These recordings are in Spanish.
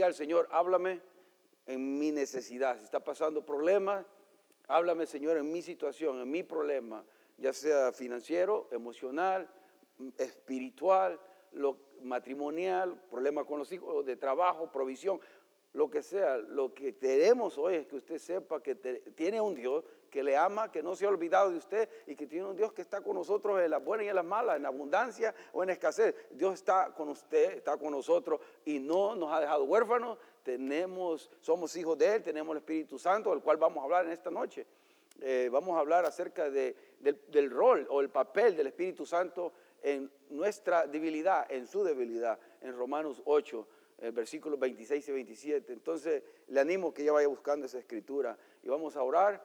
diga Señor, háblame en mi necesidad. Si está pasando problemas, háblame, Señor, en mi situación, en mi problema, ya sea financiero, emocional, espiritual, matrimonial, problema con los hijos, de trabajo, provisión, lo que sea. Lo que queremos hoy es que usted sepa que tiene un Dios que le ama, que no se ha olvidado de usted y que tiene un Dios que está con nosotros en las buenas y en las malas, en abundancia o en escasez. Dios está con usted, está con nosotros y no nos ha dejado huérfanos. Tenemos, somos hijos de Él, tenemos el Espíritu Santo, del cual vamos a hablar en esta noche. Eh, vamos a hablar acerca de, del, rol o el papel del Espíritu Santo en nuestra debilidad, en su debilidad, en Romanos 8, versículos 26 y 27. Entonces le animo que ya vaya buscando esa escritura y vamos a orar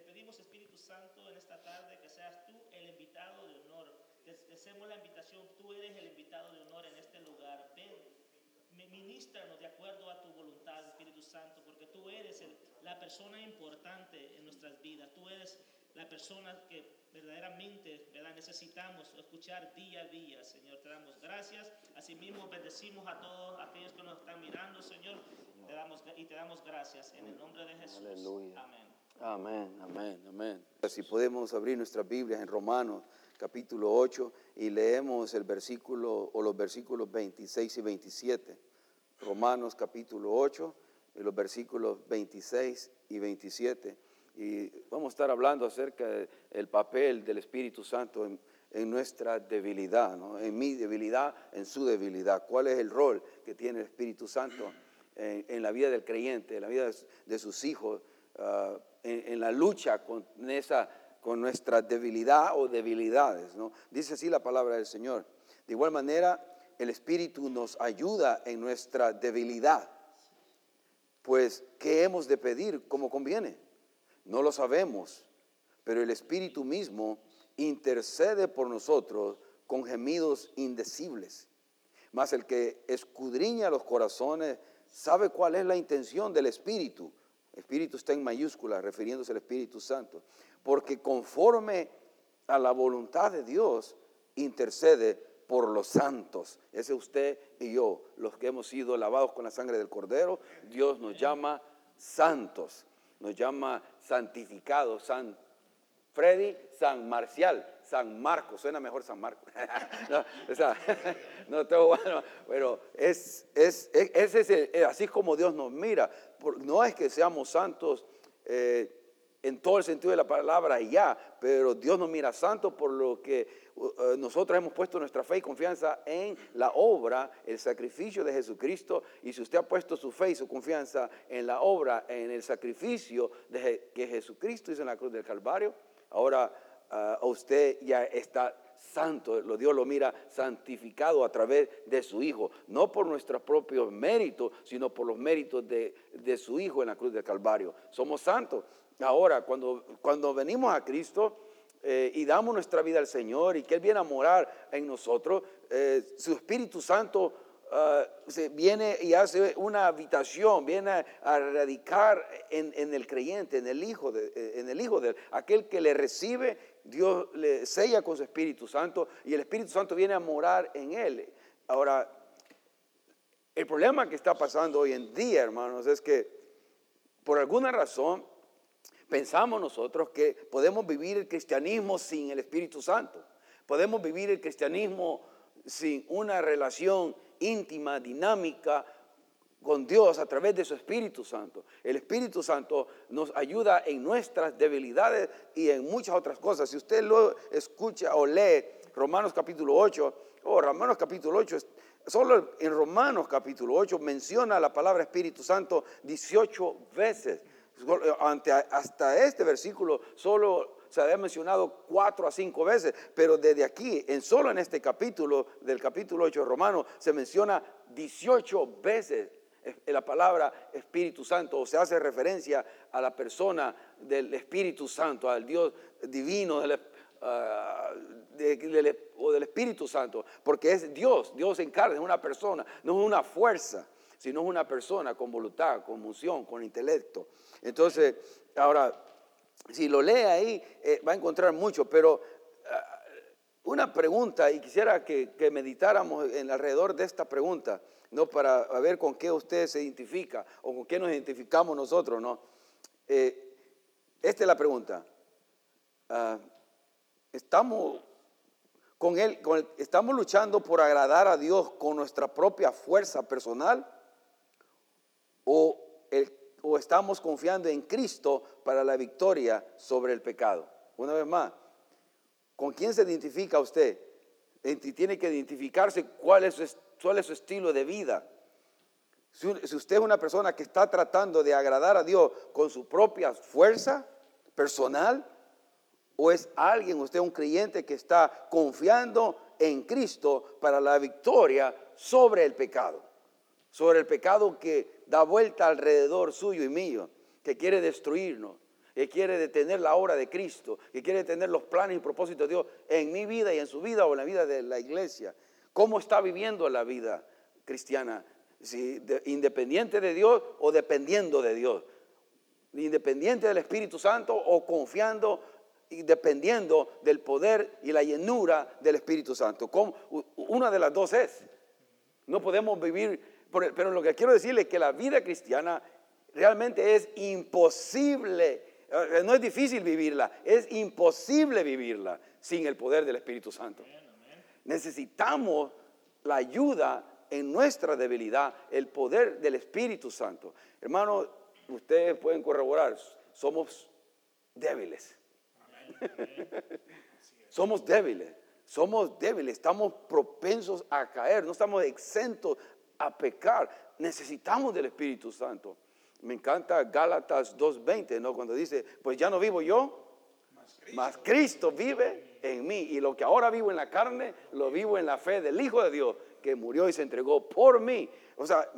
pedimos, Espíritu Santo, en esta tarde que seas tú el invitado de honor. Te hacemos la invitación, tú eres el invitado de honor en este lugar. Ven, ministranos de acuerdo a tu voluntad, Espíritu Santo, porque tú eres la persona importante en nuestras vidas. Tú eres la persona que verdaderamente ¿verdad? necesitamos escuchar día a día, Señor. Te damos gracias. Asimismo, bendecimos a todos aquellos que nos están mirando, Señor. Te damos, y te damos gracias en el nombre de Jesús. Amén. Amén, amén, amén. Si podemos abrir nuestras Biblias en Romanos capítulo 8 y leemos el versículo o los versículos 26 y 27. Romanos capítulo 8 y los versículos 26 y 27. Y vamos a estar hablando acerca del papel del Espíritu Santo en, nuestra debilidad, en mi debilidad, en su debilidad. ¿Cuál es el rol que tiene el Espíritu Santo en, la vida del creyente, en la vida de, sus hijos? Ah, en, la lucha con, esa, con nuestra debilidad o debilidades. ¿no? Dice así la palabra del Señor. De igual manera, el Espíritu nos ayuda en nuestra debilidad. Pues, ¿qué hemos de pedir como conviene? No lo sabemos, pero el Espíritu mismo intercede por nosotros con gemidos indecibles. Mas el que escudriña los corazones sabe cuál es la intención del Espíritu Espíritu está en mayúscula, refiriéndose al Espíritu Santo. Porque conforme a la voluntad de Dios, intercede por los santos. Ese usted y yo, los que hemos sido lavados con la sangre del Cordero, Dios nos llama santos, nos llama santificados, San Freddy, San Marcial, San Marcos, suena mejor San Marcos. no, tengo bueno, pero es, es, es, es, así como Dios nos mira no es que seamos santos eh, en todo el sentido de la palabra ya, pero Dios nos mira santos por lo que uh, uh, nosotros hemos puesto nuestra fe y confianza en la obra, el sacrificio de Jesucristo. Y si usted ha puesto su fe y su confianza en la obra, en el sacrificio de, que Jesucristo hizo en la cruz del Calvario, ahora uh, usted ya está santo, Dios lo mira santificado a través de su Hijo, no por nuestros propios méritos, sino por los méritos de, su Hijo en la cruz del Calvario. Somos santos. Ahora, cuando, cuando venimos a Cristo eh, y damos nuestra vida al Señor y que Él viene a morar en nosotros, eh, su Espíritu Santo ah, se viene y hace una habitación, viene a, radicar en, en, el creyente, en el Hijo de, en el Hijo de aquel que le recibe Dios le sella con su Espíritu Santo y el Espíritu Santo viene a morar en él. Ahora, el problema que está pasando hoy en día, hermanos, es que por alguna razón pensamos nosotros que podemos vivir el cristianismo sin el Espíritu Santo. Podemos vivir el cristianismo sin una relación íntima, dinámica, con Dios a través de su Espíritu Santo. El Espíritu Santo nos ayuda en nuestras debilidades y en muchas otras cosas. Si usted lo escucha o lee Romanos capítulo 8, o Romanos capítulo 8, solo en Romanos capítulo 8 menciona la palabra Espíritu Santo 18 veces. hasta este versículo solo se había mencionado cuatro a cinco veces, pero desde aquí, en solo en este capítulo del capítulo 8 de Romanos, se menciona 18 veces la palabra Espíritu Santo o se hace referencia a la persona del Espíritu Santo, al Dios divino ah, o del Espíritu Santo, porque es Dios, Dios encarna, es una persona, no es una fuerza, sino es una persona con voluntad, con emoción, con intelecto. Entonces, ahora, si lo lee ahí, eh, va a encontrar mucho, pero ah, una pregunta, y quisiera que, meditáramos en alrededor de esta pregunta, ¿no? Para ver con qué usted se identifica o con qué nos identificamos nosotros, ¿no? Eh, esta es la pregunta. Ah, ¿Estamos, con él, ¿Estamos luchando por agradar a Dios con nuestra propia fuerza personal? ¿O, ¿O estamos confiando en Cristo para la victoria sobre el pecado? Una vez más, ¿Con quién se identifica usted? Tiene que identificarse cuál es su, estilo de vida. Si, usted es una persona que está tratando de agradar a Dios con su propia fuerza personal, o es alguien, usted un creyente que está confiando en Cristo para la victoria sobre el pecado, sobre el pecado que da vuelta alrededor suyo y mío, que quiere destruirnos, que quiere detener la obra de Cristo, que quiere detener los planes y propósitos de Dios en mi vida y en su vida o en la vida de la iglesia. ¿Cómo está viviendo la vida cristiana? Si, independiente de Dios o dependiendo de Dios. Independiente del Espíritu Santo o confiando y dependiendo del poder y la llenura del Espíritu Santo. Una de las dos es. No podemos vivir, pero lo que quiero decirle es que la vida cristiana realmente es imposible eh, no es difícil vivirla, es imposible vivirla sin el poder del Espíritu Santo. Necesitamos la ayuda en nuestra debilidad, el poder del Espíritu Santo. Hermano, ustedes pueden corroborar, somos débiles. somos débiles, somos débiles, estamos propensos a caer, no estamos exentos a pecar. Necesitamos del Espíritu Santo. Me encanta Gálatas 2.20, ¿no? Cuando dice, pues ya no vivo yo, mas Cristo. vive en mí. Y lo que ahora vivo en la carne, lo vivo en la fe del Hijo de Dios, que murió y se entregó por mí. O sea,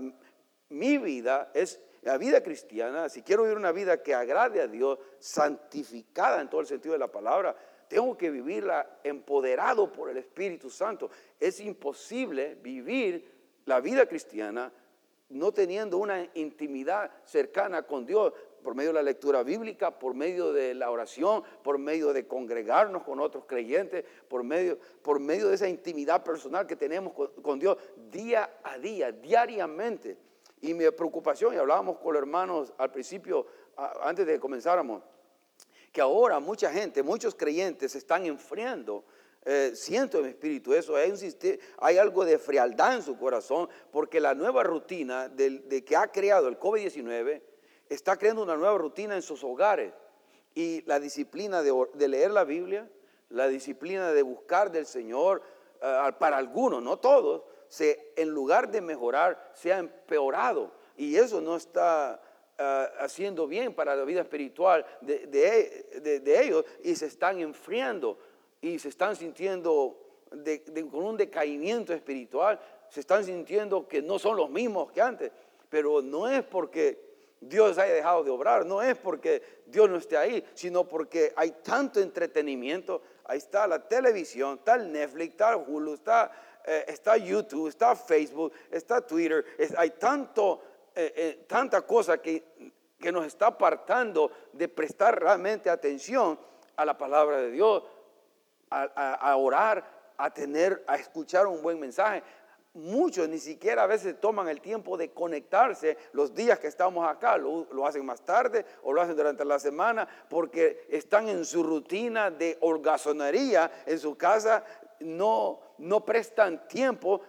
mi vida es la vida cristiana. Si quiero vivir una vida que agrade a Dios, santificada en todo el sentido de la palabra, tengo que vivirla empoderado por el Espíritu Santo. Es imposible vivir la vida cristiana no teniendo una intimidad cercana con Dios por medio de la lectura bíblica, por medio de la oración, por medio de congregarnos con otros creyentes, por medio, por medio de esa intimidad personal que tenemos con, Dios día a día, diariamente. Y mi preocupación, y hablábamos con los hermanos al principio, antes de que comenzáramos, que ahora mucha gente, muchos creyentes se están enfriando eh, siento en mi espíritu eso, hay, algo de frialdad en su corazón, porque la nueva rutina de, que ha creado el COVID-19 está creando una nueva rutina en sus hogares. Y la disciplina de, leer la Biblia, la disciplina de buscar del Señor, eh, para algunos, no todos, se, en lugar de mejorar, se ha empeorado. Y eso no está eh, haciendo bien para la vida espiritual de, de ellos y se están enfriando y se están sintiendo con un decaimiento espiritual, se están sintiendo que no son los mismos que antes, pero no es porque Dios haya dejado de obrar, no es porque Dios no esté ahí, sino porque hay tanto entretenimiento, ahí está la televisión, está el Netflix, está Hulu, está, eh, está YouTube, está Facebook, está Twitter, hay tanto, eh, eh, tanta cosa que, que nos está apartando de prestar realmente atención a la palabra de Dios, a, orar, a tener, a escuchar un buen mensaje. Muchos ni siquiera a veces toman el tiempo de conectarse los días que estamos acá, lo, lo, hacen más tarde o lo hacen durante la semana porque están en su rutina de holgazonería en su casa, no, no prestan tiempo,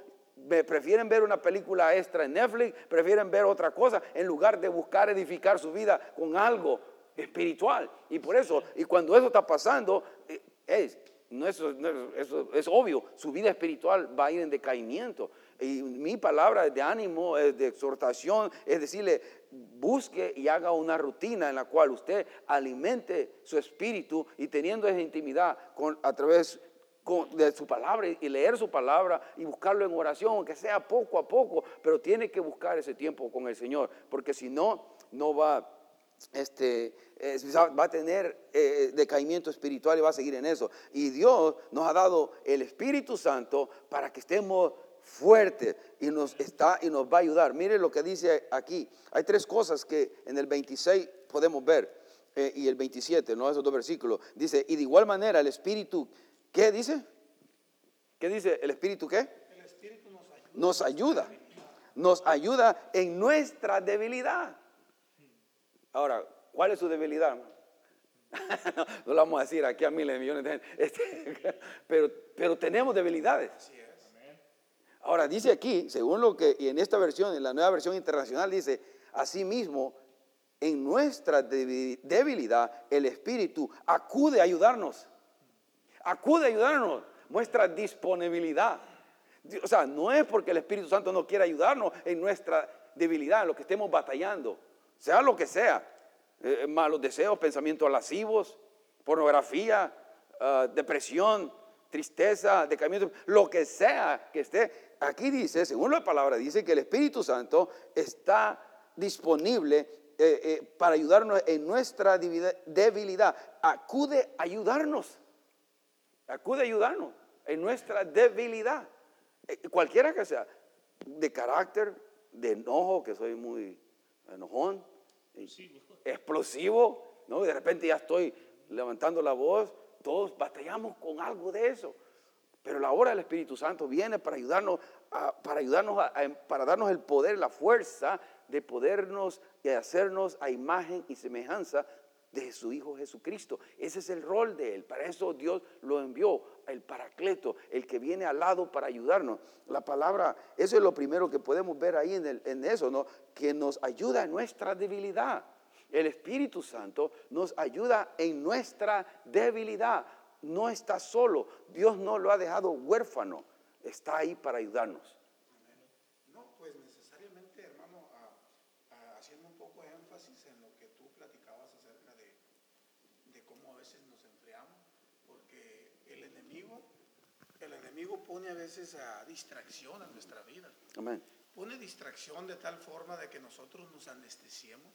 prefieren ver una película extra en Netflix, prefieren ver otra cosa en lugar de buscar edificar su vida con algo espiritual. Y por eso, y cuando eso está pasando, eh, es, no, eso, eso, es obvio, su vida espiritual va a ir en decaimiento. Y mi palabra de ánimo, de exhortación, es decirle, busque y haga una rutina en la cual usted alimente su espíritu y teniendo esa intimidad con, a través de su palabra y leer su palabra y buscarlo en oración, aunque sea poco a poco, pero tiene que buscar ese tiempo con el Señor, porque si no, no va, este, eh, va a tener eh, decaimiento espiritual y va a seguir en eso. Y Dios nos ha dado el Espíritu Santo para que estemos fuertes y nos está y nos va a ayudar. Mire lo que dice aquí. Hay tres cosas que en el 26 podemos ver eh, y el 27, no esos dos versículos. Dice, y de igual manera el Espíritu, ¿qué dice? ¿Qué dice? ¿El Espíritu qué? El Espíritu nos ayuda. Nos ayuda. Nos ayuda en nuestra debilidad. Ahora, ¿cuál es su debilidad? no, no lo vamos a decir aquí a miles de millones de gente. Este, pero, pero tenemos debilidades. Así es. Ahora dice aquí, según lo que, y en esta versión, en la nueva versión internacional, dice, asimismo, en nuestra debi- debilidad, el Espíritu acude a ayudarnos. Acude a ayudarnos, muestra disponibilidad. O sea, no es porque el Espíritu Santo no quiere ayudarnos en nuestra debilidad, en lo que estemos batallando, sea lo que sea, eh, malos deseos, pensamientos lascivos, pornografía, ah, depresión, tristeza, decaimiento, lo que sea que esté. Aquí dice, según la palabra, dice que el Espíritu Santo está disponible eh, eh, para ayudarnos en nuestra debilidad-. Acude a ayudarnos. Acude a ayudarnos en nuestra debilidad. Eh, Cualquiera que sea, de carácter, de enojo, que soy muy enojón, Explosivo. ¿no? Y de repente ya estoy levantando la voz, todos batallamos con algo de eso. Pero la obra del Espíritu Santo viene para ayudarnos, a- para, ayudarnos a- a- para darnos el poder, la fuerza de podernos y hacernos a imagen y semejanza de su Hijo Jesucristo. Ese es el rol de Él. Para eso Dios lo envió, el Paracleto, el que viene al lado para ayudarnos. La palabra, eso es lo primero que podemos ver ahí en, el- en eso, ¿no? Que nos ayuda en nuestra debilidad. El Espíritu Santo nos ayuda en nuestra debilidad. No está solo. Dios no lo ha dejado huérfano. Está ahí para ayudarnos. No, pues necesariamente, hermano, a- a- haciendo un poco de énfasis en lo que tú platicabas acerca de, de cómo a veces nos enfriamos, porque el enemigo, el enemigo pone a veces a distracción a nuestra vida. Amén. Pone distracción de tal forma de que nosotros nos anestesiemos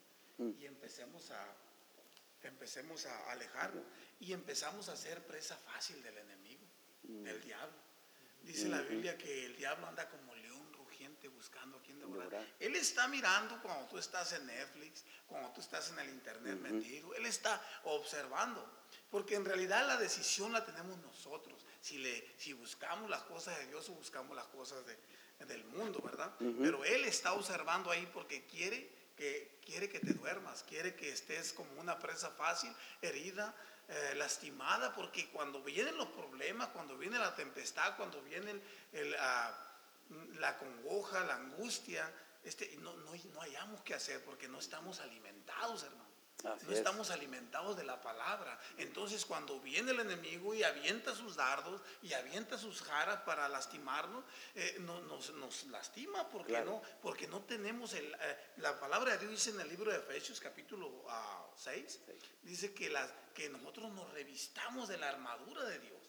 y empecemos a, empecemos a alejarnos y empezamos a ser presa fácil del enemigo, del diablo. Dice la Biblia que el diablo anda como león rugiente buscando a quien devorar. Devorar. Él está mirando cuando tú estás en Netflix, cuando tú estás en el internet metido. Él está observando. Porque en realidad la decisión la tenemos nosotros. Si, le, si buscamos las cosas de Dios o buscamos las cosas de- del mundo, ¿verdad? Pero Él está observando ahí porque quiere que, quiere que te duermas, quiere que estés como una presa fácil, herida, eh, lastimada, porque cuando vienen los problemas, cuando viene la tempestad, cuando viene el- el, ah, la congoja, la angustia, este, no, no, no hayamos que hacer porque no estamos alimentados, hermano. Así no es. estamos alimentados de la palabra. Entonces, cuando viene el enemigo y avienta sus dardos y avienta sus jaras para lastimarnos, eh, no- nos, nos lastima porque, Claro. no, porque no tenemos el, eh, la palabra de Dios dice en el libro de Efesios capítulo 6, dice que, las, que nosotros nos revistamos de la armadura de Dios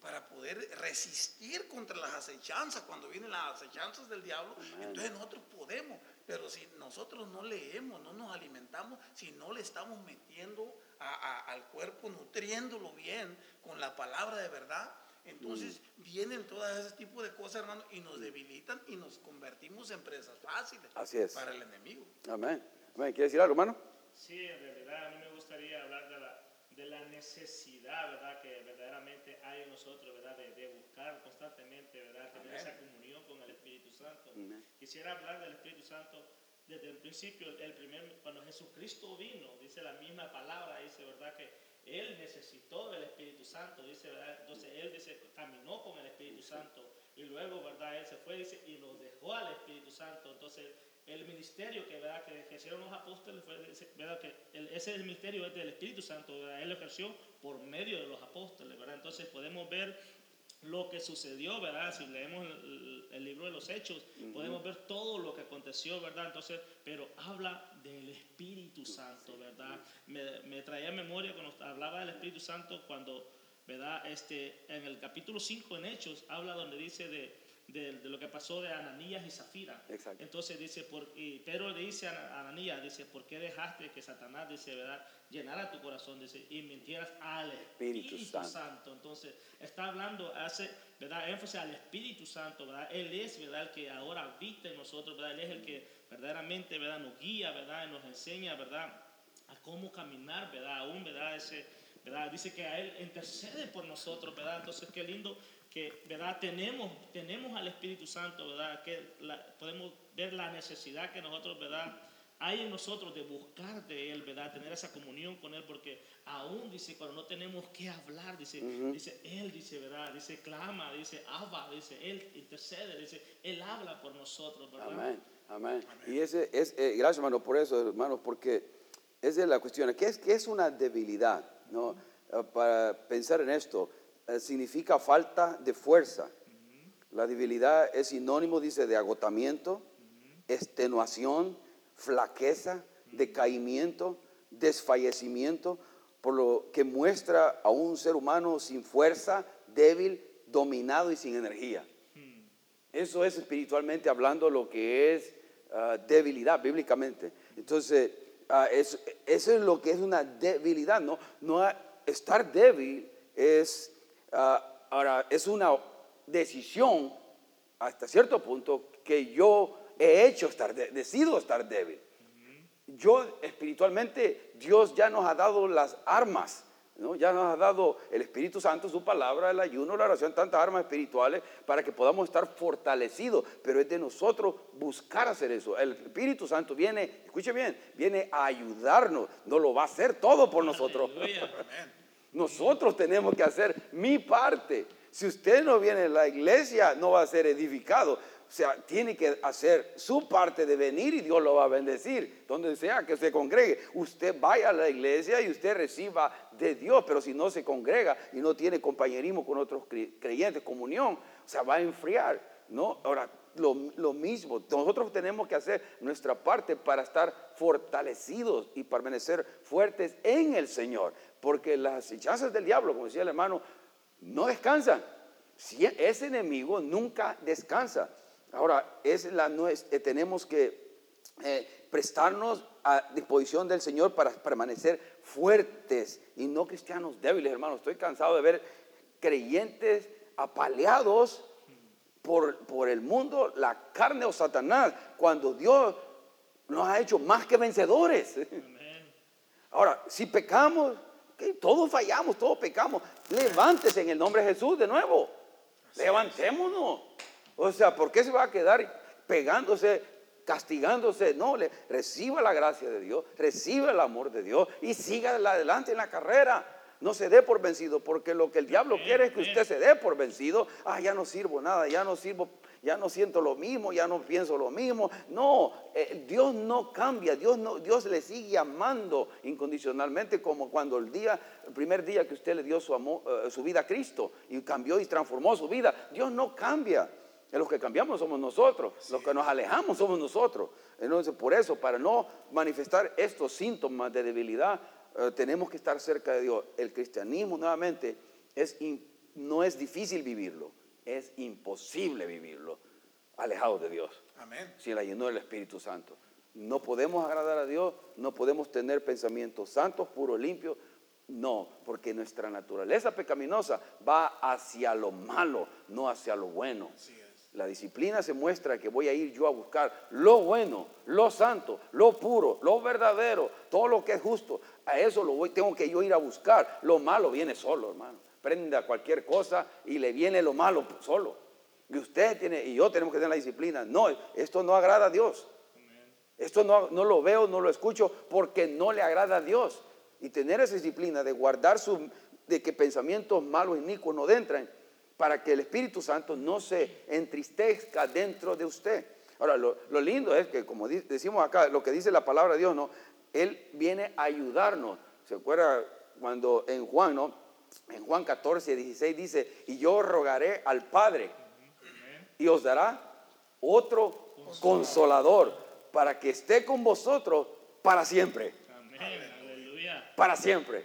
para poder resistir contra las acechanzas, cuando vienen las acechanzas del diablo, entonces nosotros podemos, pero si nosotros no leemos, no nos alimentamos, si no le estamos metiendo a- a- al cuerpo, nutriéndolo bien con la palabra de verdad, entonces vienen todas ese tipo de cosas, hermano, y nos debilitan y nos convertimos en presas fáciles Así es. para el enemigo. Amén. Amén. ¿Quiere decir algo, hermano? Sí, en realidad a mí me gustaría hablar de la, de la necesidad, ¿verdad? Que verdaderamente hay en nosotros, ¿verdad? De, de buscar constantemente, ¿verdad? Tener esa comunión con el Espíritu Santo. Quisiera hablar del Espíritu Santo desde el principio, el primer, cuando Jesucristo vino, dice la misma palabra, dice, ¿verdad? Que Él necesitó el Espíritu Santo, dice, ¿verdad? Entonces Él dice, caminó con el Espíritu Santo y luego, ¿verdad? Él se fue, dice, y nos dejó al Espíritu Santo. Entonces, el ministerio que, ¿verdad? que ejercieron los apóstoles fue, ¿verdad? Que el- ese es el ministerio es del Espíritu Santo, ¿verdad? Él lo ejerció por medio de los apóstoles, ¿verdad? Entonces podemos ver lo que sucedió, ¿verdad? Si leemos el, el libro de los Hechos, podemos ver todo lo que aconteció, ¿verdad? Entonces, pero habla del Espíritu Santo, ¿verdad? Me, me traía a memoria cuando hablaba del Espíritu Santo cuando ¿verdad? Este, en el capítulo 5 en Hechos habla donde dice de, de, de lo que pasó de Ananías y Zafira. Exacto. Entonces dice, por, y Pedro le dice a Ananías, dice, ¿por qué dejaste que Satanás, dice, verdad, llenara tu corazón, dice, y mintieras al Espíritu Espíritu, Santo. Santo. Entonces, está hablando, hace, ¿verdad? Énfasis al Espíritu Santo, ¿verdad? Él es, ¿verdad? El que ahora habita en nosotros, ¿verdad? Él es el que verdaderamente, ¿verdad? Nos guía, ¿verdad? Y nos enseña, ¿verdad? A cómo caminar, ¿verdad? Aún, ¿verdad? Ese, ¿verdad? Dice que a Él intercede por nosotros, ¿verdad? Entonces, qué lindo que, ¿verdad? Tenemos, tenemos al Espíritu Santo, ¿verdad? Que la- podemos ver la necesidad que nosotros, ¿verdad? Hay en nosotros de buscar de Él, ¿verdad? Tener esa comunión con Él, porque aún, dice, cuando no tenemos que hablar, dice, dice Él, dice, ¿verdad? Dice, clama, dice, Abba, dice, Él intercede, dice, Él habla por nosotros, ¿verdad? Amén, amén. Y ese es, eh, gracias hermano por eso, hermano, porque esa es la cuestión. ¿Qué es, qué es una debilidad? ¿no? Eh, Para pensar en esto, significa falta de fuerza. La debilidad es sinónimo, dice, de agotamiento, extenuación, flaqueza, decaimiento, desfallecimiento, por lo que muestra a un ser humano sin fuerza, débil, dominado y sin energía. Eso es espiritualmente hablando lo que es ah, debilidad bíblicamente. Entonces, ah, es- eso es lo que es una debilidad. No, no estar débil es, ah, ahora, es una decisión hasta cierto punto que yo he hecho estar, de- decido estar débil. Yo espiritualmente, Dios ya nos ha dado las armas, ¿no? ya nos ha dado el Espíritu Santo, su palabra, el ayuno, la oración, tantas armas espirituales para que podamos estar fortalecidos, pero es de nosotros buscar hacer eso. El Espíritu Santo viene, escuche bien, viene a ayudarnos, no lo va a hacer todo por nosotros. Nosotros tenemos que hacer mi parte. Si usted no viene a la iglesia, no va a ser edificado. O sea, tiene que hacer su parte de venir y Dios lo va a bendecir. Donde sea que se congregue, usted vaya a la iglesia y usted reciba de Dios. Pero si no se congrega y no tiene compañerismo con otros cre- creyentes, comunión, o sea, va a enfriar. ¿no? Ahora, lo, lo mismo, nosotros tenemos que hacer nuestra parte para estar fortalecidos y permanecer fuertes en el Señor, porque las hechazas del diablo, como decía el hermano, no descansan. Si ese enemigo nunca descansa. Ahora, es la, eh, tenemos que eh, prestarnos a disposición del Señor para permanecer fuertes y no cristianos débiles, hermanos. Estoy cansado de ver creyentes apaleados por, por el mundo, la carne o Satanás, cuando Dios nos ha hecho más que vencedores. Ahora, si pecamos, todos fallamos, todos pecamos. Levántese en el nombre de Jesús de nuevo. Levantémonos. O sea, ¿por qué se va a quedar pegándose, castigándose? No, le, reciba la gracia de Dios, reciba el amor de Dios y siga adelante en la carrera. No se dé por vencido, porque lo que el diablo quiere es que usted se dé por vencido. Ah, ya no sirvo nada, ya no sirvo, ya no siento lo mismo, ya no pienso lo mismo. No, eh, Dios no cambia, Dios, no, Dios le sigue amando incondicionalmente como cuando el día, el primer día que usted le dio su, amor, eh, su vida a Cristo y cambió y transformó su vida. Dios no cambia. Los que cambiamos somos nosotros, los que nos alejamos somos nosotros. Entonces, por eso, para no manifestar estos síntomas de debilidad, eh, tenemos que estar cerca de Dios. El cristianismo, nuevamente, es no es difícil vivirlo, es imposible vivirlo alejado de Dios, Amén. sin la llenura del Espíritu Santo. No podemos agradar a Dios, no podemos tener pensamientos santos, puros, limpios. No, porque nuestra naturaleza pecaminosa va hacia lo malo, no hacia lo bueno. Así es. La disciplina se muestra que voy a ir yo a buscar lo bueno, lo santo, lo puro, lo verdadero, todo lo que es justo. A eso lo voy, tengo que yo ir a buscar. Lo malo viene solo, hermano. Prenda cualquier cosa y le viene lo malo solo. Y usted tiene, y yo tenemos que tener la disciplina. No, esto no agrada a Dios. Esto no, no lo veo, no lo escucho porque no le agrada a Dios. Y tener esa disciplina de guardar su, de que pensamientos malos y inicuos no entren para que el Espíritu Santo no se entristezca dentro de usted. Ahora, lo, lo lindo es que, como decimos acá, lo que dice la palabra de Dios, ¿no? Él viene a ayudarnos. ¿Se acuerda cuando en Juan, ¿no? En Juan 14, 16 dice, y yo rogaré al Padre y os dará otro consolador para que esté con vosotros para siempre, Amén. Para siempre.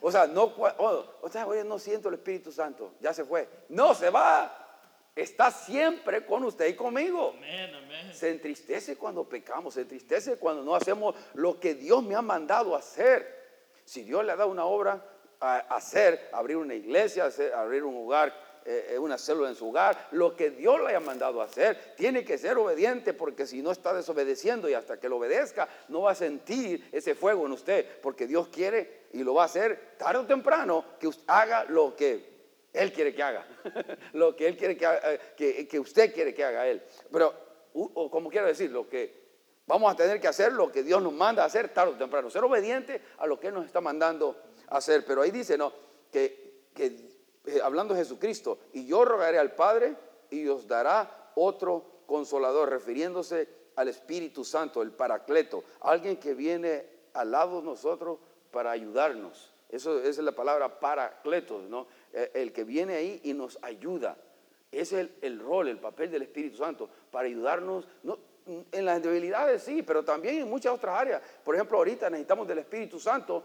O sea, no, oh, o sea, oye, no siento el Espíritu Santo, ya se fue. No, se va. Está siempre con usted y conmigo. Amén, amén. Se entristece cuando pecamos, se entristece cuando no hacemos lo que Dios me ha mandado hacer. Si Dios le ha dado una obra a hacer, abrir una iglesia, abrir un hogar, eh, eh, una célula en su hogar, lo que Dios le haya mandado hacer, tiene que ser obediente porque si no está desobedeciendo y hasta que lo obedezca, no va a sentir ese fuego en usted, porque Dios quiere y lo va a hacer tarde o temprano que usted haga lo que él quiere que haga, lo que Él quiere que, haga, eh, que, que usted quiere que haga Él. Pero, o como quiero decir, lo que vamos a tener que hacer, lo que Dios nos manda a hacer tarde o temprano, ser obediente a lo que Él nos está mandando a hacer. Pero ahí dice, ¿no? Que, que eh, hablando de Jesucristo, y yo rogaré al Padre y os dará otro consolador, refiriéndose al Espíritu Santo, el Paracleto, alguien que viene al lado de nosotros para ayudarnos. Eso esa es la palabra paracletos, ¿no? Eh, El que viene ahí y nos ayuda. Ese es el, el rol, el papel del Espíritu Santo, para ayudarnos, no, en las debilidades sí, pero también en muchas otras áreas. Por ejemplo, ahorita necesitamos del Espíritu Santo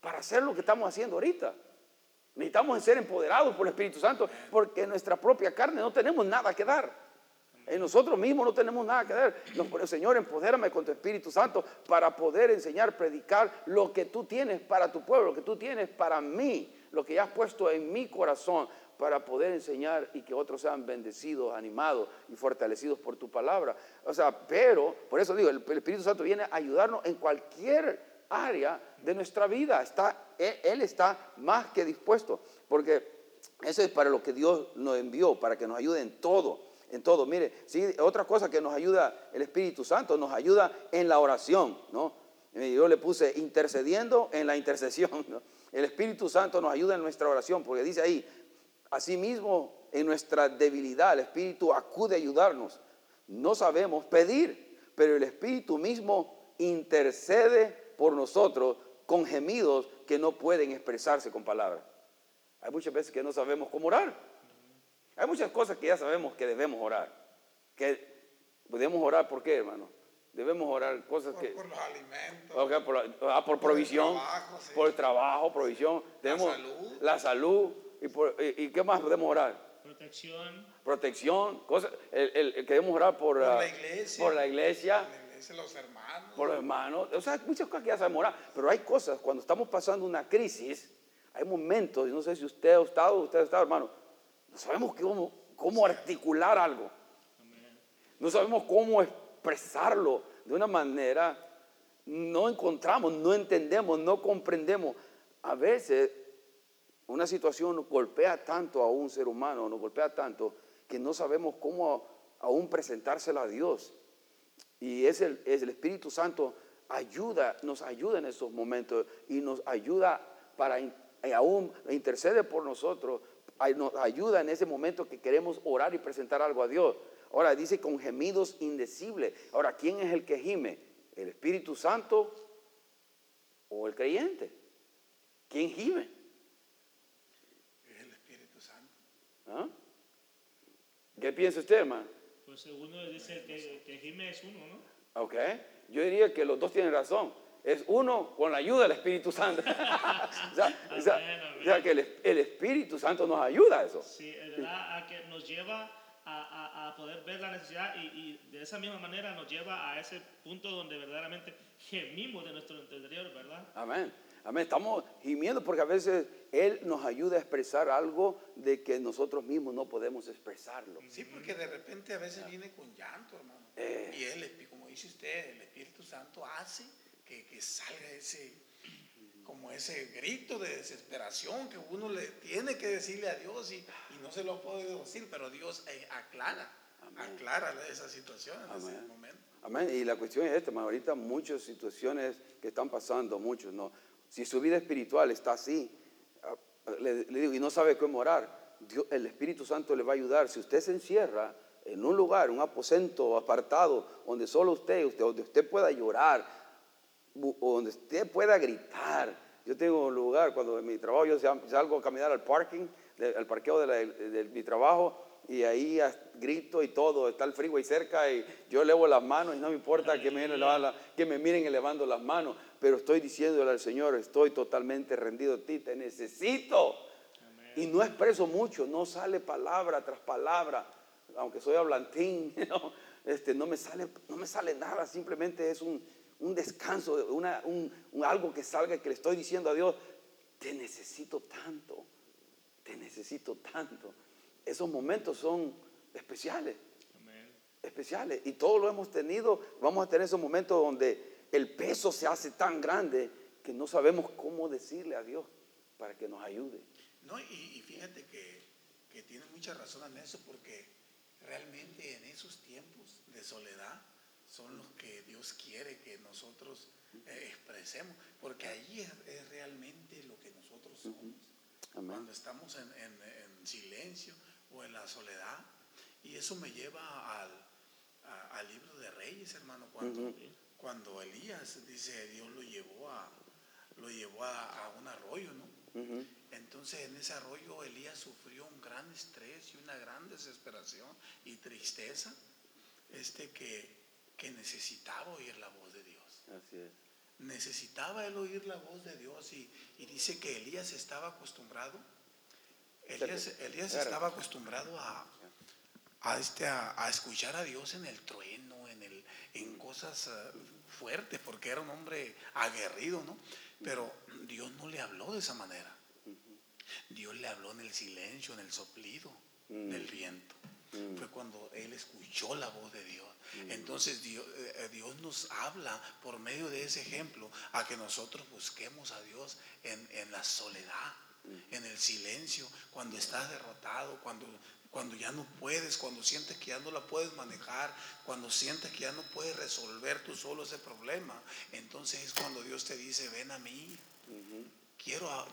para hacer lo que estamos haciendo ahorita. Necesitamos ser empoderados por el Espíritu Santo, porque en nuestra propia carne no tenemos nada que dar. En nosotros mismos no tenemos nada que dar. Señor, empodérame con tu Espíritu Santo para poder enseñar, predicar lo que tú tienes para tu pueblo, lo que tú tienes para mí, lo que ya has puesto en mi corazón para poder enseñar y que otros sean bendecidos, animados y fortalecidos por tu palabra. O sea, pero, por eso digo, el Espíritu Santo viene a ayudarnos en cualquier área de nuestra vida. Está, él, él está más que dispuesto, porque eso es para lo que Dios nos envió, para que nos ayude en todo en todo. Mire, sí, otra cosa que nos ayuda el Espíritu Santo, nos ayuda en la oración, ¿no? Yo le puse intercediendo en la intercesión. El Espíritu Santo nos ayuda en nuestra oración, porque dice ahí, asimismo, en nuestra debilidad, el Espíritu acude a ayudarnos. No sabemos pedir, pero el Espíritu mismo intercede por nosotros con gemidos que no pueden expresarse con palabras. Hay muchas veces que no sabemos cómo orar. Hay muchas cosas que ya sabemos que debemos orar. Que debemos orar, ¿por qué, hermano? Debemos orar cosas Por, que... por los alimentos. Por, ah, por provisión, trabajo, sí. por el trabajo, provisión. Tenemos salud. la salud. ¿Y, por- y- y qué más podemos orar? Protección. Protección, cosas. El, el- el- queremos orar por, Por la iglesia. por la iglesia, Iglesia, los hermanos. por los hermanos. O sea, hay muchas cosas que ya sabemos orar. Pero hay cosas, cuando estamos pasando una crisis, hay momentos, y no sé si usted ha estado, usted ha estado, hermano, no sabemos cómo, cómo articular algo. No sabemos cómo expresarlo de una manera, no encontramos, no entendemos, no comprendemos. A veces una situación golpea tanto a un ser humano, nos golpea tanto, que no sabemos cómo aún presentársela a Dios. Y es el, es el Espíritu Santo ayuda, nos ayuda en esos momentos y nos ayuda para, y aún intercede por nosotros, nos ayuda en ese momento que queremos orar y presentar algo a Dios. Ahora dice con gemidos indecibles. Ahora, ¿quién es el que gime? ¿El Espíritu Santo o el creyente? ¿Quién gime? Es el Espíritu Santo. ¿Ah? ¿Qué piensa usted, hermano? Pues uno dice que, que gime es uno, ¿no? Ok, yo diría que los dos tienen razón. Es uno con la ayuda del Espíritu Santo. o, sea, o sea- Amén, amén. o sea que el, el Espíritu Santo nos ayuda a eso. Sí, es verdad, a que nos lleva a, a- a poder ver la necesidad y, y de esa misma manera nos lleva a ese punto donde verdaderamente gemimos de nuestro interior, ¿verdad? Amén. Amén. Estamos gimiendo porque a veces Él nos ayuda a expresar algo de que nosotros mismos no podemos expresarlo. Sí, porque de repente a veces viene con llanto, hermano. Eh. Y él, como dice usted, el Espíritu Santo hace que, que salga ese, como ese grito de desesperación que uno le tiene que decirle a Dios y, y no se lo puede decir, pero Dios eh, aclara, Amén. aclara esa situación en ese Amén. momento. Amén. Y la cuestión es esta, hermano. ahorita muchas situaciones que están pasando, muchos, ¿no? Si su vida espiritual está así, ah, le, le digo, y no sabe cómo orar, el Espíritu Santo le va a ayudar. Si usted se encierra en un lugar, un aposento apartado, donde solo usted, donde usted pueda llorar, o donde usted pueda gritar. Yo tengo un lugar, cuando en mi trabajo yo sal- salgo a caminar al parking, al parqueo de, mi trabajo, y ahí grito y todo, está el freeway cerca y yo elevo las manos y no me importa que me, que me miren elevando las manos, pero estoy diciéndole al Señor, estoy totalmente rendido a ti, te necesito. Y no expreso mucho, no sale palabra tras palabra, aunque soy hablantín, no, este, no, me, sale, no me sale nada, simplemente es un, un descanso, una, un, un algo que salga que le estoy diciendo a Dios, te necesito tanto, te necesito tanto. Esos momentos son especiales, Amén. especiales. Y todos lo hemos tenido, vamos a tener esos momentos donde el peso se hace tan grande que no sabemos cómo decirle a Dios para que nos ayude. No, y, y fíjate que, que tiene mucha razón en eso, porque realmente en esos tiempos de soledad son los que Dios quiere que nosotros eh, expresemos, porque ahí es, es realmente lo que nosotros somos. Amén. Cuando estamos en, en- en silencio o en la soledad. Y eso me lleva al, a- al libro de Reyes, hermano, cuando, cuando Elías dice Dios lo llevó a lo llevó a, a un arroyo, ¿no? Entonces en ese arroyo Elías sufrió un gran estrés y una gran desesperación y tristeza, este que, que necesitaba oír la voz de Dios. Así es. Necesitaba él oír la voz de Dios y, y dice que Elías estaba acostumbrado, Elías, Elías estaba acostumbrado a, a, este, a, a escuchar a Dios en el trueno, en, cosas eh, fuertes, porque era un hombre aguerrido, ¿no? Pero Dios no le habló de esa manera. Dios le habló en el silencio, en el soplido Mm. del viento. Fue cuando él escuchó la voz de Dios. Entonces Dios, eh, Dios nos habla por medio de ese ejemplo a que nosotros busquemos a Dios en, en la soledad, en el silencio, cuando estás derrotado, cuando, cuando ya no puedes, cuando sientes que ya no la puedes manejar, cuando sientes que ya no puedes resolver tú solo ese problema. Entonces es cuando Dios te dice, ven a mí.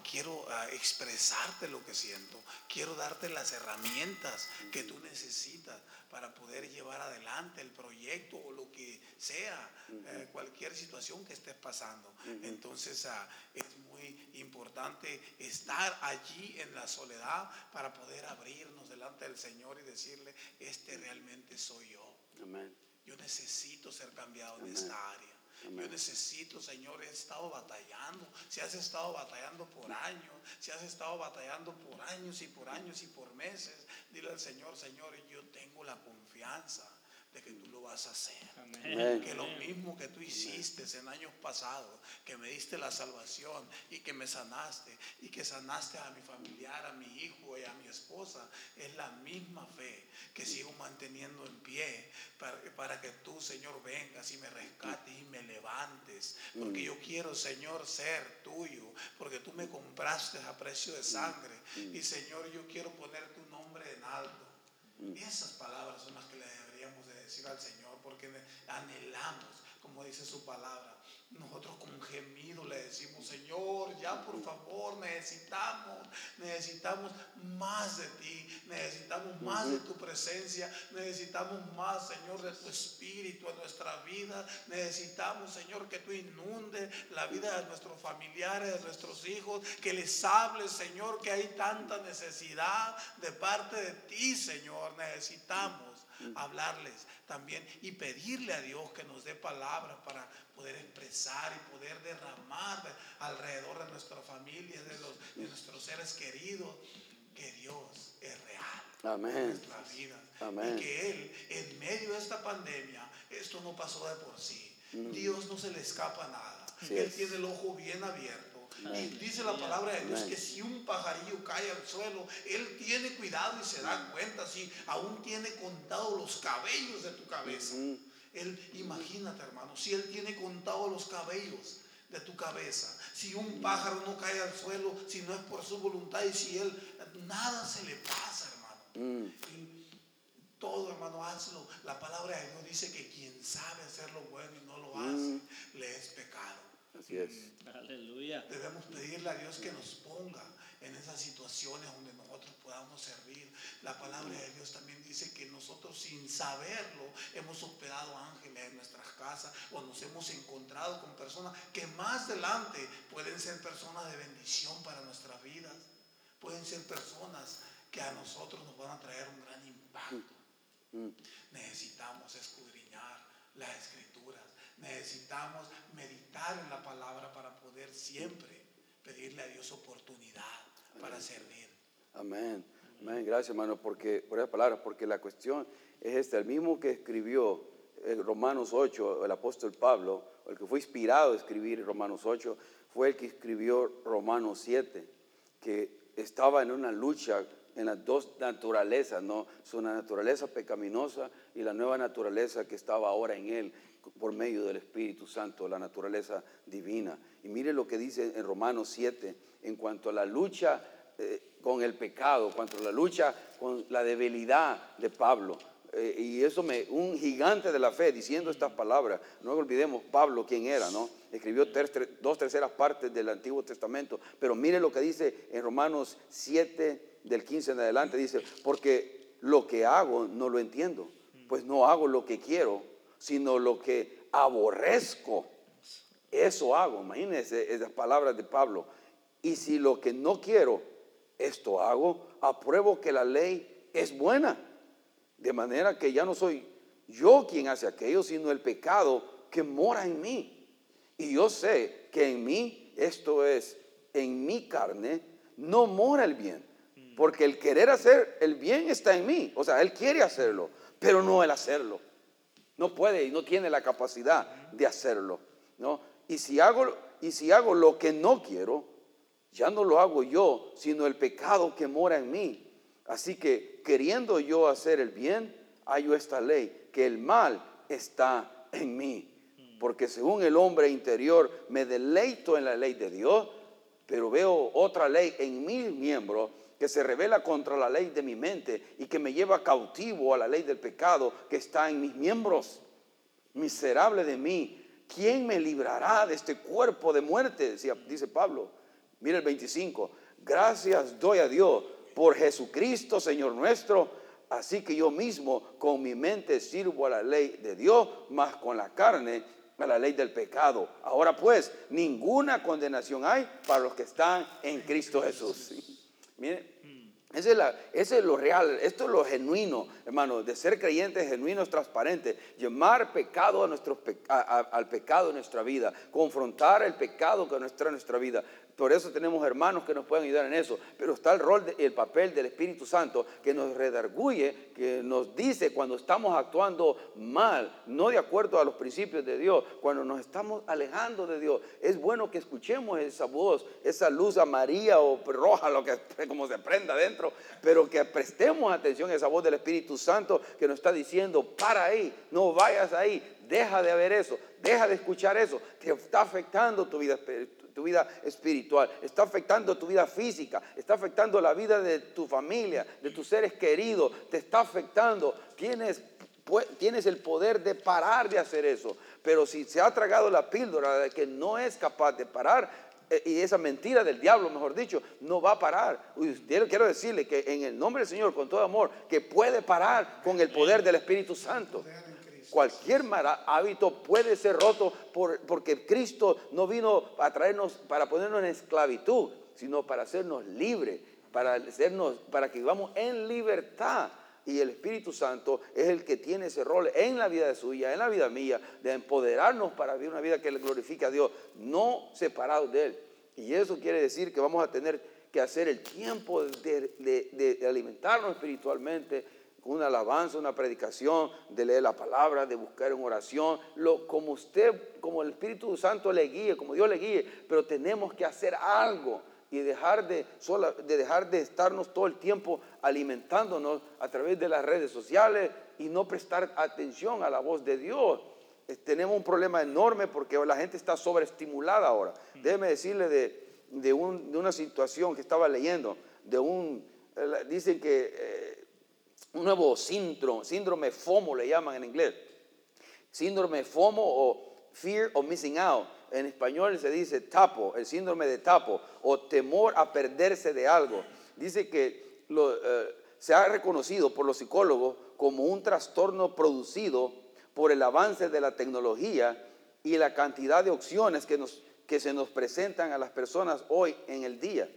Quiero ah, expresarte lo que siento. Quiero darte las herramientas que tú necesitas para poder llevar adelante el proyecto o lo que sea, eh, cualquier situación que estés pasando. Entonces ah, es muy importante estar allí en la soledad para poder abrirnos delante del Señor y decirle, este realmente soy yo. Amén. Yo necesito ser cambiado en esta área. Yo necesito, Señor, he estado batallando. Si has estado batallando por años, si has estado batallando por años y por años y por meses, dile al Señor, Señor, yo tengo la confianza de que tú lo vas a hacer. Amén. Que lo mismo que tú hiciste en años pasados, que me diste la salvación y que me sanaste y que sanaste a mi familiar, a mi hijo y a mi esposa, es la misma fe que sigo manteniendo en pie para, para que tú, Señor, vengas y me rescates y me levantes. Porque yo quiero, Señor, ser tuyo, porque tú me compraste a precio de sangre. Y, Señor, yo quiero poner tu nombre en alto. Esas palabras son las que le al Señor, porque anhelamos, como dice su palabra. Nosotros con gemido le decimos, Señor, ya por favor, necesitamos, necesitamos más de ti, necesitamos más de tu presencia, necesitamos más, Señor, de tu espíritu en nuestra vida, necesitamos, Señor, que tú inundes la vida de nuestros familiares, de nuestros hijos, que les hables, Señor, que hay tanta necesidad de parte de ti, Señor, necesitamos hablarles también y pedirle a Dios que nos dé palabras para poder expresar y poder derramar de- alrededor de nuestra familia, de, los, de nuestros seres queridos, que Dios es real en Amén. nuestras vidas. Amén. Y que Él, en medio de esta pandemia, esto no pasó de por sí. Dios no se le escapa nada. Él es. tiene el ojo bien abierto. Y dice la palabra de Dios que si un pajarillo cae al suelo, Él tiene cuidado y se da cuenta si aún tiene contados los cabellos de tu cabeza. Él, imagínate hermano, si Él tiene contados los cabellos de tu cabeza, si un pájaro no cae al suelo, si no es por su voluntad y si Él, nada se le pasa hermano. Mm. Y todo, hermano, hazlo. La palabra de Dios dice que quien sabe hacer lo bueno y no lo hace, le es pecado. Así es. Aleluya. Debemos pedirle a Dios que nos ponga en esas situaciones donde nosotros podamos servir. La palabra de Dios también dice que nosotros sin saberlo hemos hospedado ángeles en nuestras casas o nos hemos encontrado con personas que más adelante pueden ser personas de bendición para nuestras vidas. Pueden ser personas que a nosotros nos van a traer un gran impacto basta. Necesitamos escudriñar las escrituras. Necesitamos meditar en la palabra para poder siempre pedirle a Dios oportunidad para servir. Amén. Amén. Gracias, hermano, porque, por esa palabra, porque la cuestión es esta. El mismo que escribió en Romanos 8, el apóstol Pablo, el que fue inspirado a escribir Romanos 8, fue el que escribió Romanos 7, que estaba en una lucha en las dos naturalezas, ¿no? Su naturaleza pecaminosa y la nueva naturaleza que estaba ahora en él por medio del Espíritu Santo, la naturaleza divina. Y mire lo que dice en Romanos 7 en cuanto a la lucha eh, con el pecado, en cuanto a la lucha con la debilidad de Pablo. Eh, y eso me, un gigante de la fe diciendo estas palabras. No olvidemos Pablo quién era, ¿no? Escribió dos terceras partes del Antiguo Testamento. Pero mire lo que dice en Romanos 7, del 15 en adelante. Dice, porque lo que hago no lo entiendo. Pues no hago lo que quiero, sino lo que aborrezco. Eso hago. Imagínense esas palabras de Pablo. Y si lo que no quiero, esto hago, apruebo que la ley es buena. De manera que ya no soy yo quien hace aquello, sino el pecado que mora en mí. Y yo sé que en mí, esto es, en mi carne, no mora el bien. Porque el querer hacer el bien está en mí. O sea, Él quiere hacerlo, pero no el hacerlo. No puede y no tiene la capacidad de hacerlo. ¿no? Y, si hago, y si hago lo que no quiero, ya no lo hago yo, sino el pecado que mora en mí. Así que queriendo yo hacer el bien, hallo esta ley, que el mal está en mí. Porque según el hombre interior me deleito en la ley de Dios, pero veo otra ley en mis miembros que se revela contra la ley de mi mente y que me lleva cautivo a la ley del pecado que está en mis miembros. Miserable de mí, ¿quién me librará de este cuerpo de muerte? Dice Pablo. Mira el 25. Gracias doy a Dios por Jesucristo, Señor nuestro. Así que yo mismo con mi mente sirvo a la ley de Dios, más con la carne a la ley del pecado. Ahora pues, ninguna condenación hay para los que están en Cristo Jesús. Mire, ese es, la, es, lo real, esto es lo genuino, hermano, de ser creyentes genuinos, transparentes, llamar pecado a nuestro, al pecado en nuestra vida, confrontar el pecado que nuestra nuestra vida, por eso tenemos hermanos que nos pueden ayudar en eso. Pero está el rol, el papel del Espíritu Santo que nos redarguye, que nos dice cuando estamos actuando mal, no de acuerdo a los principios de Dios, cuando nos estamos alejando de Dios. Es bueno que escuchemos esa voz, esa luz amarilla o roja, lo que como se prenda adentro, pero que prestemos atención a esa voz del Espíritu Santo que nos está diciendo, para ahí, no vayas ahí, deja de ver eso, deja de escuchar eso, te está afectando tu vida espiritual tu vida espiritual, está afectando tu vida física, está afectando la vida de tu familia, de tus seres queridos, te está afectando. Tienes, tienes el poder de parar de hacer eso, pero si se ha tragado la píldora de que no es capaz de parar, eh, y esa mentira del diablo, mejor dicho, no va a parar. Quiero decirle que en el nombre del Señor, con todo amor, que puede parar con el poder del Espíritu Santo cualquier hábito puede ser roto porque Cristo no vino a traernos para ponernos en esclavitud, sino para hacernos libres, para, hacernos, para que vivamos en libertad. Y el Espíritu Santo es el que tiene ese rol en la vida de suya, en la vida mía, de empoderarnos para vivir una vida que le glorifique a Dios, no separados de Él. Y eso quiere decir que vamos a tener que hacer el tiempo de alimentarnos espiritualmente, una alabanza, una predicación, de leer la palabra, de buscar en oración, lo, como usted, como el Espíritu Santo le guíe, como Dios le guíe, pero tenemos que hacer algo y dejar de, sola, de dejar de estarnos todo el tiempo alimentándonos a través de las redes sociales y no prestar atención a la voz de Dios. Tenemos un problema enorme porque la gente está sobreestimulada ahora. Déjeme decirle de, de, una situación que estaba leyendo, de un, eh, dicen que... Eh, un nuevo síndrome, síndrome FOMO le llaman en inglés. Síndrome FOMO o Fear of Missing Out. En español se dice tapo, el síndrome de tapo o temor a perderse de algo. Dice que eh, se ha reconocido por los psicólogos como un trastorno producido por el avance de la tecnología y la cantidad de opciones que, nos, que se nos presentan a las personas hoy en el día.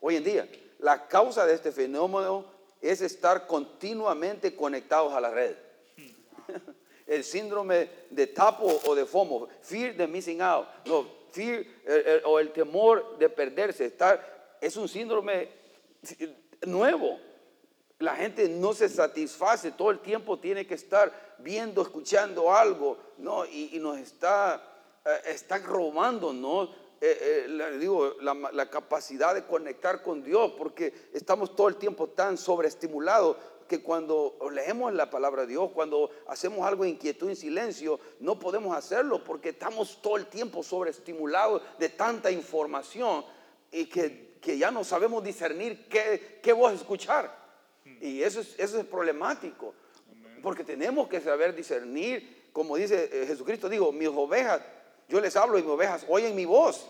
Hoy en día, la causa de este fenómeno es estar continuamente conectados a la red. El síndrome de tapo o de FOMO, fear de missing out, no, fear eh, eh, o el temor de perderse, estar, es un síndrome nuevo. La gente no se satisface, todo el tiempo tiene que estar viendo, escuchando algo, ¿no? Y, nos está, eh, está robando, ¿no? Digo, la, la, capacidad de conectar con Dios, porque estamos todo el tiempo tan sobreestimulados que cuando leemos la palabra de Dios, cuando hacemos algo en quietud, en silencio, no podemos hacerlo porque estamos todo el tiempo sobreestimulados de tanta información y que, que ya no sabemos discernir qué, qué voz escuchar. Y eso es, eso es problemático, porque tenemos que saber discernir, como dice eh, Jesucristo, dijo, mis ovejas, yo les hablo y mis ovejas oyen mi voz.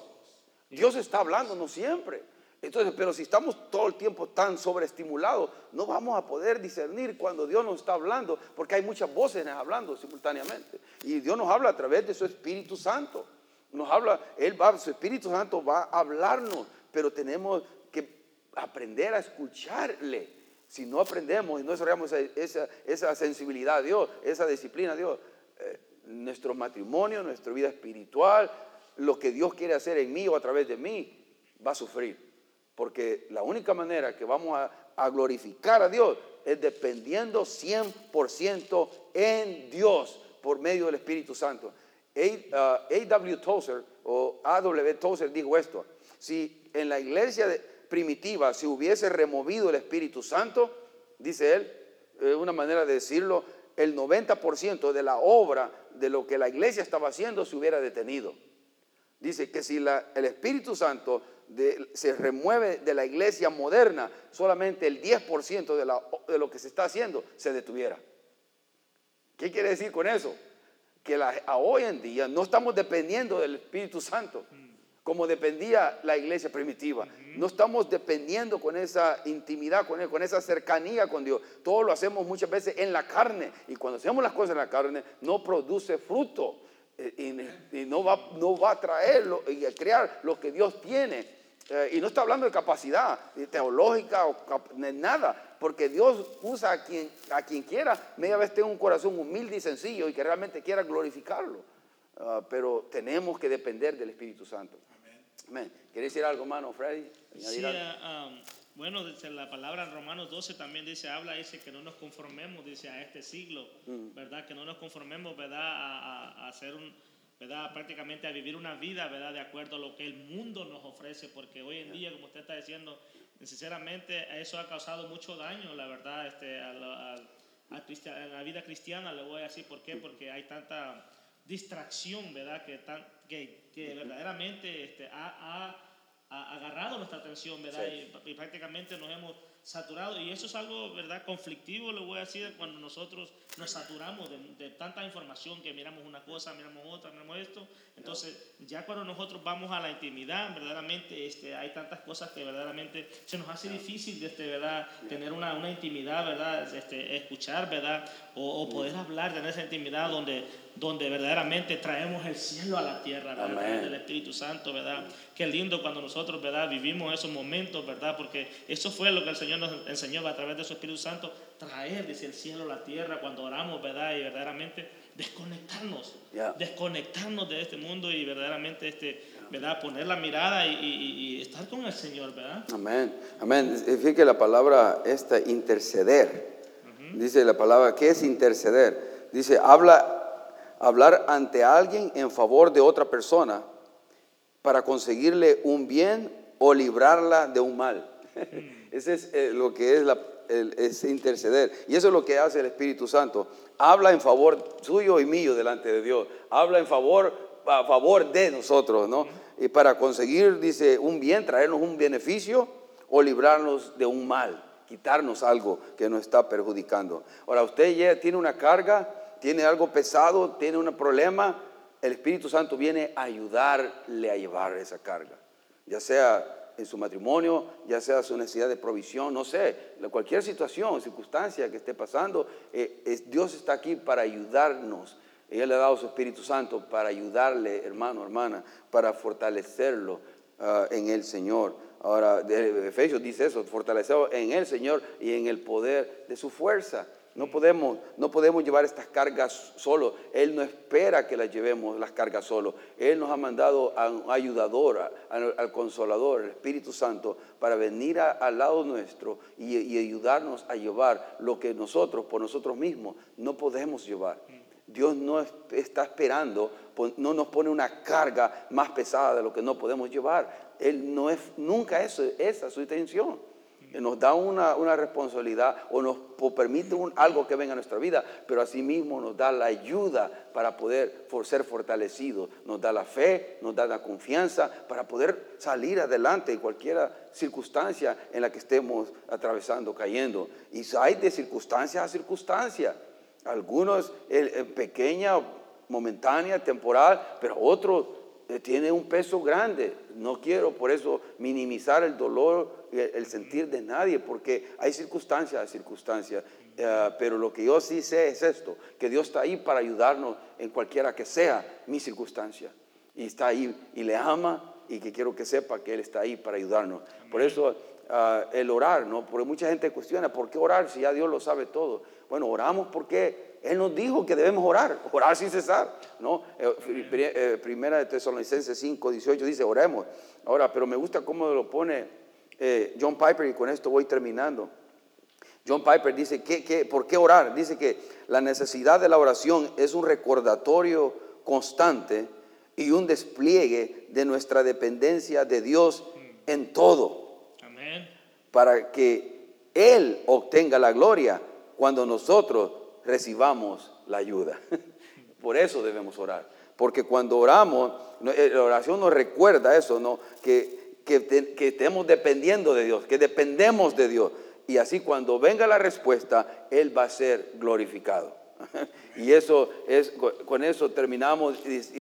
Dios está hablando, no siempre. Entonces, pero si estamos todo el tiempo tan sobreestimulados, no vamos a poder discernir cuando Dios nos está hablando, porque hay muchas voces hablando simultáneamente. Y Dios nos habla a través de su Espíritu Santo. Nos habla, Él va, su Espíritu Santo va a hablarnos, pero tenemos que aprender a escucharle. Si no aprendemos y no desarrollamos esa, esa, sensibilidad a Dios, esa disciplina a Dios, nuestro matrimonio, nuestra vida espiritual, lo que Dios quiere hacer en mí o a través de mí, va a sufrir. Porque la única manera que vamos a, glorificar a Dios es dependiendo 100% en Dios por medio del Espíritu Santo. A.W. Uh, Tozer o A.W. Tozer dijo esto, si en la iglesia primitiva se hubiese removido el Espíritu Santo, dice él, es una manera de decirlo, el 90% de la obra de lo que la iglesia estaba haciendo se hubiera detenido. Dice que si el Espíritu Santo se remueve de la iglesia moderna, solamente el 10% de, de lo que se está haciendo se detuviera. ¿Qué quiere decir con eso? Que a hoy en día no estamos dependiendo del Espíritu Santo como dependía la iglesia primitiva. No estamos dependiendo con esa intimidad con esa cercanía con Dios. Todo lo hacemos muchas veces en la carne y cuando hacemos las cosas en la carne no produce fruto eh, y, no, va, a traerlo y a crear lo que Dios tiene. Eh, y no está hablando de capacidad teológica o nada, porque Dios usa a quien, a quien quiera, media vez tenga un corazón humilde y sencillo y que realmente quiera glorificarlo. Ah, pero tenemos que depender del Espíritu Santo. Amén. ¿Quieres decir algo, hermano Freddy? Sí, ah, um, bueno, dice la palabra en Romanos 12 también dice, habla, dice que no nos conformemos, dice, a este siglo, mm. ¿verdad? Que no nos conformemos, ¿verdad? A, a hacer un ¿verdad? prácticamente a vivir una vida ¿verdad? de acuerdo a lo que el mundo nos ofrece, porque hoy en día, como usted está diciendo, sinceramente eso ha causado mucho daño, la verdad, este, a, la, a, la vida cristiana, le voy a decir por qué, porque hay tanta distracción, ¿verdad? Que, tan, que, que verdaderamente este, ha, ha, agarrado nuestra atención, ¿verdad? y prácticamente nos hemos saturado. Y eso es algo, ¿verdad? Conflictivo, le voy a decir, cuando nosotros nos saturamos de, tanta información que miramos una cosa, miramos otra, miramos esto. Entonces, ya cuando nosotros vamos a la intimidad, verdaderamente este, hay tantas cosas que verdaderamente se nos hace difícil, este, ¿verdad? Tener una, una intimidad, ¿verdad? Este, escuchar, ¿verdad? O, poder hablar, tener esa intimidad donde, donde verdaderamente traemos el cielo a la tierra, ¿verdad? Del Espíritu Santo, ¿verdad? Qué lindo cuando nosotros, ¿verdad? Vivimos esos momentos, ¿verdad? Porque eso fue lo que el Señor nos enseñó a través de su Espíritu Santo, traer desde el cielo a la tierra cuando oramos, ¿verdad? Y verdaderamente desconectarnos, desconectarnos de este mundo y verdaderamente, este, ¿verdad? Poner la mirada y, estar con el Señor, ¿verdad? Amén, amén. Fíjate la palabra esta, interceder. Dice la palabra, ¿qué es interceder? Dice, habla, hablar ante alguien en favor de otra persona para conseguirle un bien o librarla de un mal. Ese es eh, lo que es, interceder. Y eso es lo que hace el Espíritu Santo. Habla en favor suyo y mío delante de Dios. Habla en favor, a favor de nosotros, ¿no? Y para conseguir, dice, un bien, traernos un beneficio o librarnos de un mal, quitarnos algo que nos está perjudicando. Ahora, usted ya tiene una carga, tiene algo pesado, tiene un problema, el Espíritu Santo viene a ayudarle a llevar esa carga. Ya sea en su matrimonio, ya sea su necesidad de provisión, no sé, cualquier situación, circunstancia que esté pasando, eh, Dios está aquí para ayudarnos. Él le ha dado su Espíritu Santo para ayudarle, hermano, hermana, para fortalecerlo ah, en el Señor. Ahora, Efesios dice eso, fortaleceos en el Señor y en el poder de su fuerza. No podemos, no podemos llevar estas cargas solo. Él no espera que las llevemos las cargas solo. Él nos ha mandado a un ayudador, al, consolador, el Espíritu Santo, para venir a- al lado nuestro y, y ayudarnos a llevar lo que nosotros, por nosotros mismos, no podemos llevar. Dios no es- está esperando, no nos pone una carga más pesada de lo que no podemos llevar. Él no es, nunca es esa es su intención. Nos da una, una responsabilidad o nos permite un- algo que venga a nuestra vida, pero asimismo nos da la ayuda para poder ser fortalecidos. Nos da la fe, nos da la confianza para poder salir adelante en cualquier circunstancia en la que estemos atravesando, cayendo. Y hay de circunstancia a circunstancia. Algunos eh, eh, pequeña, momentánea, temporal, pero otros tiene un peso grande. No quiero por eso minimizar el dolor, y el, sentir de nadie, porque hay circunstancias, circunstancias. Eh, pero lo que yo sí sé es esto, que Dios está ahí para ayudarnos en cualquiera que sea mi circunstancia. Y está ahí y le ama y que quiero que sepa que Él está ahí para ayudarnos. Por eso ah, el orar, ¿no? Porque mucha gente cuestiona, ¿por qué orar si ya Dios lo sabe todo? Bueno, oramos porque Él nos dijo que debemos orar, orar sin cesar, ¿no? Eh, eh, primera de Tesalonicenses 5, 18 dice, oremos. Ahora, pero me gusta cómo lo pone eh, John Piper y con esto voy terminando. John Piper dice, ¿qué, qué, por qué orar? Dice que la necesidad de la oración es un recordatorio constante y un despliegue de nuestra dependencia de Dios en todo Amén. para que Él obtenga la gloria cuando nosotros recibamos la ayuda. Por eso debemos orar. Porque cuando oramos, eh, la oración nos recuerda eso, ¿no? que, que, que estemos dependiendo de Dios, que dependemos de Dios. Y así cuando venga la respuesta, Él va a ser glorificado. Y eso es, con eso terminamos